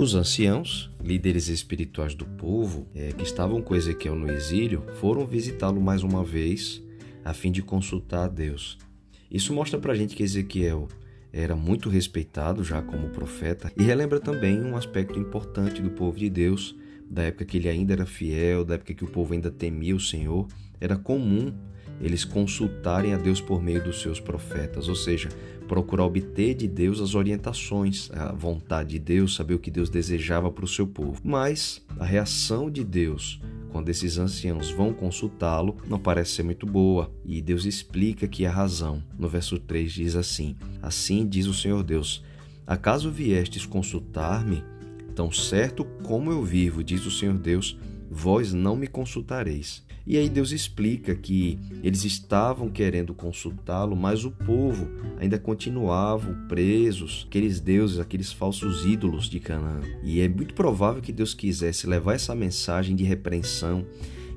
Os anciãos, líderes espirituais do povo, é, que estavam com Ezequiel no exílio, foram visitá-lo mais uma vez a fim de consultar a Deus. Isso mostra para a gente que Ezequiel era muito respeitado já como profeta e relembra também um aspecto importante do povo de Deus, da época que ele ainda era fiel, da época que o povo ainda temia o Senhor. Era comum eles consultarem a Deus por meio dos seus profetas, ou seja, procurar obter de Deus as orientações, a vontade de Deus, saber o que Deus desejava para o seu povo. Mas a reação de Deus quando esses anciãos vão consultá-lo, não parece ser muito boa, e Deus explica que a razão. No verso 3 diz assim: Assim diz o Senhor Deus: Acaso viestes consultar-me? Tão certo como eu vivo, diz o Senhor Deus, vós não me consultareis. E aí Deus explica que eles estavam querendo consultá-lo, mas o povo ainda continuava presos, aqueles deuses, aqueles falsos ídolos de Canaã. E é muito provável que Deus quisesse levar essa mensagem de repreensão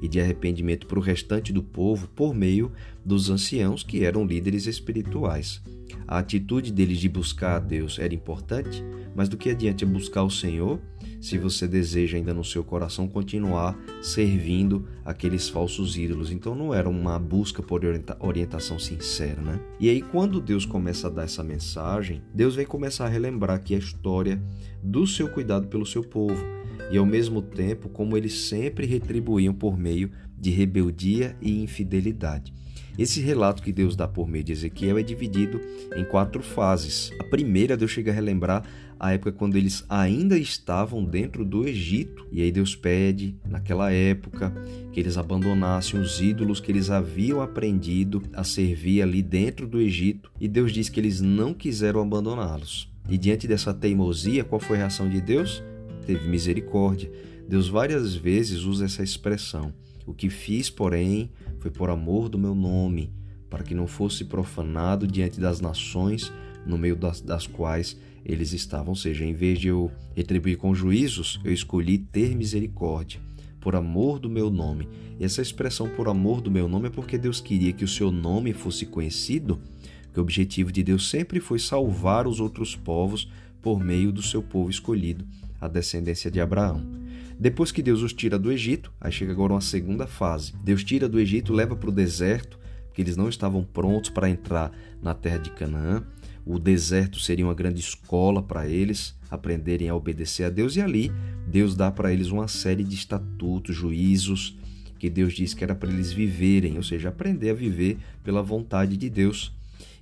e de arrependimento para o restante do povo por meio dos anciãos que eram líderes espirituais. A atitude deles de buscar a Deus era importante, mas do que adianta buscar o Senhor se você deseja ainda no seu coração continuar servindo aqueles falsos ídolos? Então não era uma busca por orientação sincera, né? E aí quando Deus começa a dar essa mensagem, Deus vem começar a relembrar aqui a história do seu cuidado pelo seu povo e ao mesmo tempo como eles sempre retribuíam por meio de rebeldia e infidelidade. Esse relato que Deus dá por meio de Ezequiel é dividido em quatro fases. A primeira, Deus chega a relembrar a época quando eles ainda estavam dentro do Egito. E aí Deus pede, naquela época, que eles abandonassem os ídolos que eles haviam aprendido a servir ali dentro do Egito. E Deus diz que eles não quiseram abandoná-los. E diante dessa teimosia, qual foi a reação de Deus? Teve misericórdia. Deus várias vezes usa essa expressão. O que fiz, porém, foi por amor do meu nome, para que não fosse profanado diante das nações no meio das, das quais eles estavam. Ou seja, em vez de eu retribuir com juízos, eu escolhi ter misericórdia, por amor do meu nome. E essa expressão por amor do meu nome é porque Deus queria que o seu nome fosse conhecido, que o objetivo de Deus sempre foi salvar os outros povos por meio do seu povo escolhido, a descendência de Abraão. Depois que Deus os tira do Egito, aí chega agora uma segunda fase. Deus tira do Egito, leva para o deserto, porque eles não estavam prontos para entrar na terra de Canaã. O deserto seria uma grande escola para eles aprenderem a obedecer a Deus, e ali Deus dá para eles uma série de estatutos, juízos, que Deus diz que era para eles viverem, ou seja, aprender a viver pela vontade de Deus.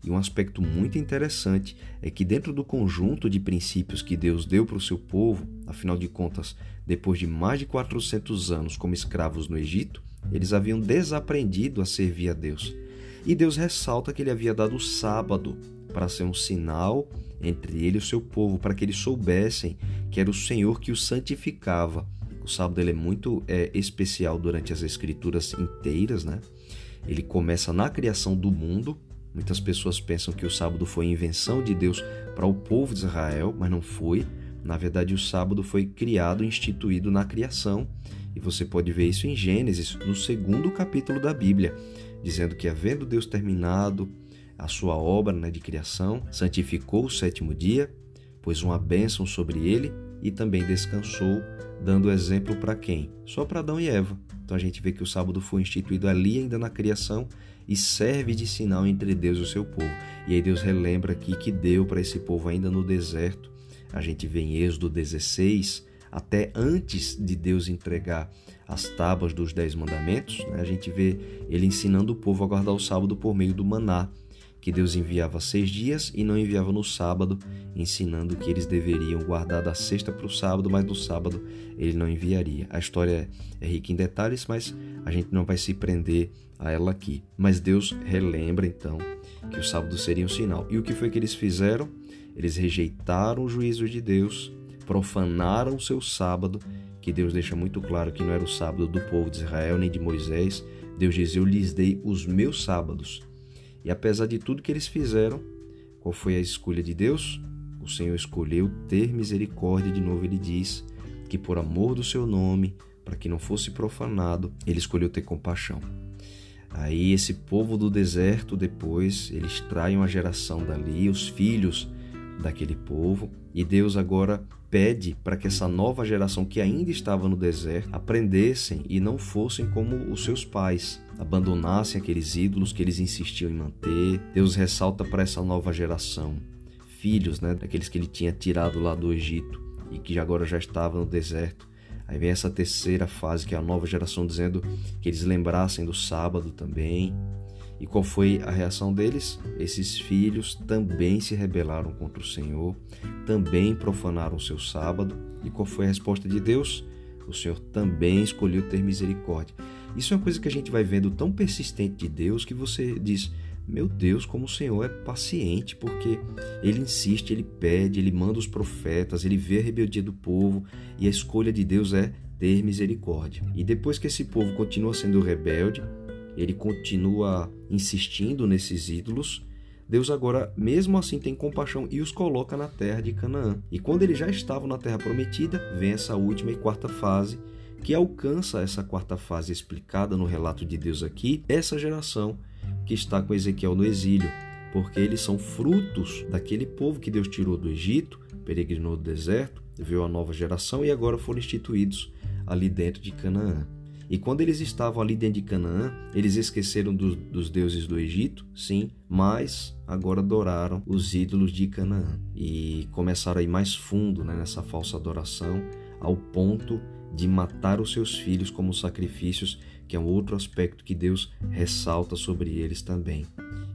E um aspecto muito interessante é que, dentro do conjunto de princípios que Deus deu para o seu povo, afinal de contas, depois de mais de 400 anos como escravos no Egito, eles haviam desaprendido a servir a Deus. E Deus ressalta que ele havia dado o sábado para ser um sinal entre ele e o seu povo, para que eles soubessem que era o Senhor que os santificava. O sábado é muito é, especial durante as escrituras inteiras, né? Ele começa na criação do mundo, Muitas pessoas pensam que o sábado foi invenção de Deus para o povo de Israel, mas não foi. Na verdade, o sábado foi criado, instituído na criação, e você pode ver isso em Gênesis, no segundo capítulo da Bíblia, dizendo que, havendo Deus terminado a sua obra né, de criação, santificou o sétimo dia, pôs uma bênção sobre ele e também descansou, dando exemplo para quem? Só para Adão e Eva. Então a gente vê que o sábado foi instituído ali ainda na criação e serve de sinal entre Deus e o seu povo. E aí Deus relembra aqui que deu para esse povo ainda no deserto. A gente vê em Êxodo 16, até antes de Deus entregar as tábuas dos Dez Mandamentos, né? a gente vê ele ensinando o povo a guardar o sábado por meio do maná que Deus enviava seis dias e não enviava no sábado, ensinando que eles deveriam guardar da sexta para o sábado, mas no sábado ele não enviaria. A história é rica em detalhes, mas a gente não vai se prender a ela aqui. Mas Deus relembra então que o sábado seria um sinal. E o que foi que eles fizeram? Eles rejeitaram o juízo de Deus, profanaram o seu sábado, que Deus deixa muito claro que não era o sábado do povo de Israel nem de Moisés. Deus diz: Eu lhes dei os meus sábados e apesar de tudo que eles fizeram, qual foi a escolha de Deus? O Senhor escolheu ter misericórdia, de novo ele diz, que por amor do seu nome, para que não fosse profanado, ele escolheu ter compaixão. Aí esse povo do deserto, depois, eles traem uma geração dali, os filhos daquele povo, e Deus agora pede para que essa nova geração que ainda estava no deserto aprendessem e não fossem como os seus pais, abandonassem aqueles ídolos que eles insistiam em manter. Deus ressalta para essa nova geração, filhos, né, daqueles que ele tinha tirado lá do Egito e que agora já estavam no deserto. Aí vem essa terceira fase, que é a nova geração, dizendo que eles lembrassem do sábado também, e qual foi a reação deles? Esses filhos também se rebelaram contra o Senhor, também profanaram o seu sábado. E qual foi a resposta de Deus? O Senhor também escolheu ter misericórdia. Isso é uma coisa que a gente vai vendo tão persistente de Deus que você diz: Meu Deus, como o Senhor é paciente, porque ele insiste, ele pede, ele manda os profetas, ele vê a rebeldia do povo e a escolha de Deus é ter misericórdia. E depois que esse povo continua sendo rebelde, ele continua insistindo nesses ídolos, Deus agora, mesmo assim, tem compaixão e os coloca na terra de Canaã. E quando eles já estavam na terra prometida, vem essa última e quarta fase, que alcança essa quarta fase explicada no relato de Deus aqui, essa geração que está com Ezequiel no exílio, porque eles são frutos daquele povo que Deus tirou do Egito, peregrinou do deserto, veio a nova geração e agora foram instituídos ali dentro de Canaã. E quando eles estavam ali dentro de Canaã, eles esqueceram do, dos deuses do Egito, sim, mas agora adoraram os ídolos de Canaã e começaram a ir mais fundo né, nessa falsa adoração, ao ponto de matar os seus filhos como sacrifícios, que é um outro aspecto que Deus ressalta sobre eles também.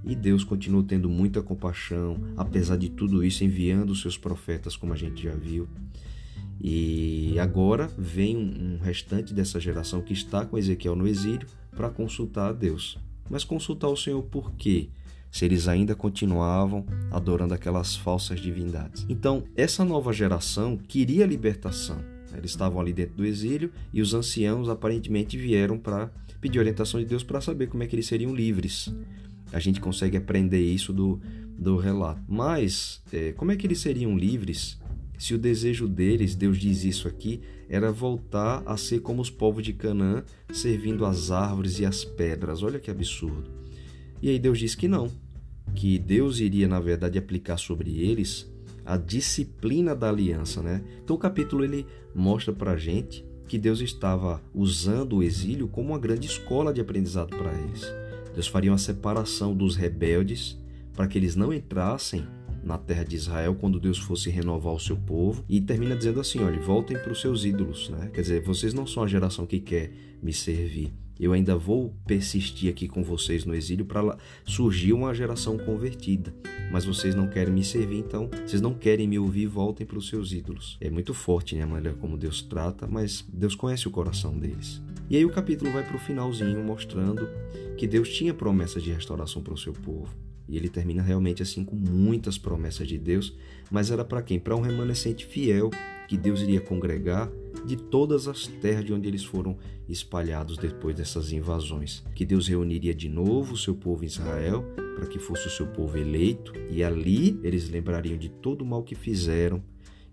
E Deus continua tendo muita compaixão, apesar de tudo isso, enviando os seus profetas, como a gente já viu. E agora vem um restante dessa geração que está com Ezequiel no exílio para consultar a Deus. Mas consultar o Senhor por quê? Se eles ainda continuavam adorando aquelas falsas divindades. Então, essa nova geração queria libertação. Eles estavam ali dentro do exílio e os anciãos aparentemente vieram para pedir orientação de Deus para saber como é que eles seriam livres. A gente consegue aprender isso do, do relato. Mas, é, como é que eles seriam livres se o desejo deles, Deus diz isso aqui, era voltar a ser como os povos de Canaã, servindo as árvores e as pedras. Olha que absurdo. E aí Deus diz que não, que Deus iria na verdade aplicar sobre eles a disciplina da aliança, né? Então o capítulo ele mostra para gente que Deus estava usando o exílio como uma grande escola de aprendizado para eles. Deus faria uma separação dos rebeldes para que eles não entrassem na terra de Israel quando Deus fosse renovar o seu povo e termina dizendo assim, olha, voltem para os seus ídolos, né? Quer dizer, vocês não são a geração que quer me servir. Eu ainda vou persistir aqui com vocês no exílio para surgir uma geração convertida. Mas vocês não querem me servir, então vocês não querem me ouvir, voltem para os seus ídolos. É muito forte né, a maneira como Deus trata, mas Deus conhece o coração deles. E aí o capítulo vai para o finalzinho mostrando que Deus tinha promessas de restauração para o seu povo. E ele termina realmente assim com muitas promessas de Deus, mas era para quem? Para um remanescente fiel que Deus iria congregar de todas as terras de onde eles foram espalhados depois dessas invasões. Que Deus reuniria de novo o seu povo em Israel, para que fosse o seu povo eleito, e ali eles lembrariam de todo o mal que fizeram.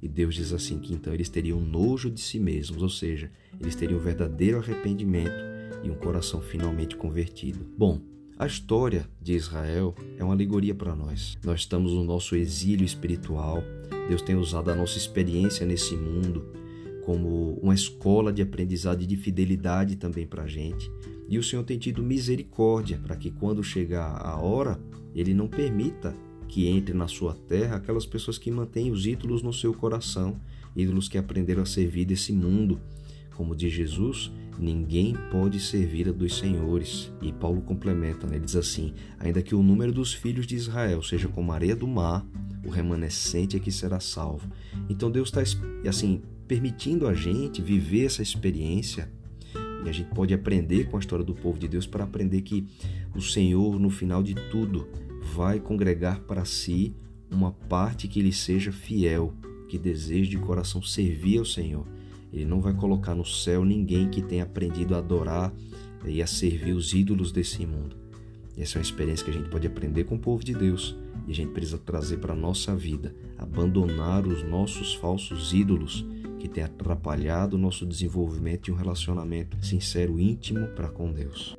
E Deus diz assim que então eles teriam nojo de si mesmos, ou seja, eles teriam um verdadeiro arrependimento e um coração finalmente convertido. Bom, a história de Israel é uma alegoria para nós. Nós estamos no nosso exílio espiritual. Deus tem usado a nossa experiência nesse mundo como uma escola de aprendizado e de fidelidade também para a gente. E o Senhor tem tido misericórdia para que, quando chegar a hora, Ele não permita que entre na sua terra aquelas pessoas que mantêm os ídolos no seu coração, ídolos que aprenderam a servir desse mundo. Como diz Jesus, ninguém pode servir a dos senhores. E Paulo complementa, né? ele diz assim: ainda que o número dos filhos de Israel seja como a areia do mar, o remanescente é que será salvo. Então Deus está assim permitindo a gente viver essa experiência e a gente pode aprender com a história do povo de Deus para aprender que o Senhor, no final de tudo, vai congregar para si uma parte que lhe seja fiel, que deseje de coração servir ao Senhor. Ele não vai colocar no céu ninguém que tenha aprendido a adorar e a servir os ídolos desse mundo. Essa é uma experiência que a gente pode aprender com o povo de Deus e a gente precisa trazer para a nossa vida, abandonar os nossos falsos ídolos que têm atrapalhado o nosso desenvolvimento de um relacionamento sincero, íntimo para com Deus.